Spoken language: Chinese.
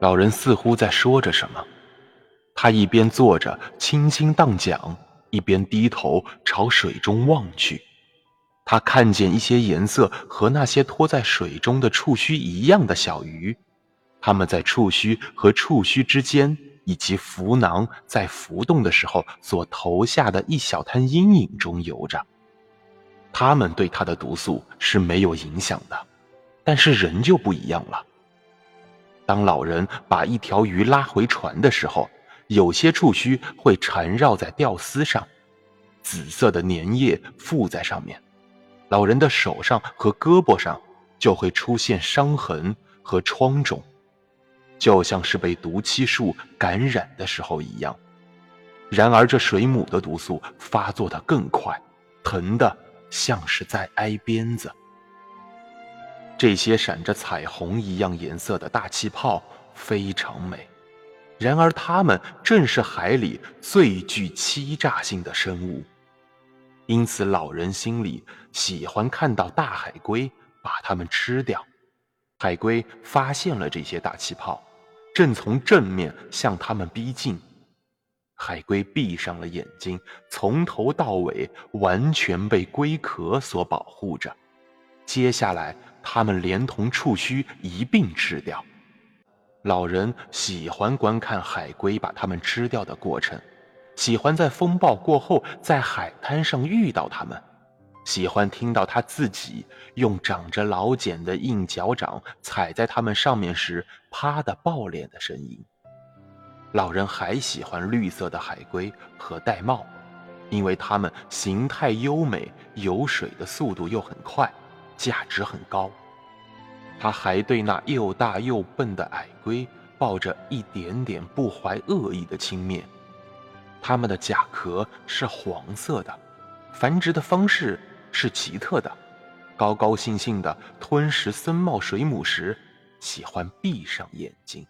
老人似乎在说着什么，他一边坐着轻轻荡桨，一边低头朝水中望去。他看见一些颜色和那些拖在水中的触须一样的小鱼，它们在触须和触须之间，以及浮囊在浮动的时候所投下的一小滩阴影中游着。它们对它的毒素是没有影响的，但是人就不一样了。当老人把一条鱼拉回船的时候，有些触须会缠绕在钓丝上，紫色的粘液附在上面。老人的手上和胳膊上就会出现伤痕和疮肿，就像是被毒气树感染的时候一样。然而，这水母的毒素发作的更快，疼的像是在挨鞭子。这些闪着彩虹一样颜色的大气泡非常美，然而它们正是海里最具欺诈性的生物。因此，老人心里喜欢看到大海龟把它们吃掉。海龟发现了这些大气泡，正从正面向它们逼近。海龟闭上了眼睛，从头到尾完全被龟壳所保护着。接下来，他们连同触须一并吃掉。老人喜欢观看海龟把它们吃掉的过程。喜欢在风暴过后在海滩上遇到他们，喜欢听到他自己用长着老茧的硬脚掌踩在他们上面时啪的爆裂的声音。老人还喜欢绿色的海龟和玳瑁，因为它们形态优美，游水的速度又很快，价值很高。他还对那又大又笨的矮龟抱着一点点不怀恶意的轻蔑。它们的甲壳是黄色的，繁殖的方式是奇特的。高高兴兴地吞食森茂水母时，喜欢闭上眼睛。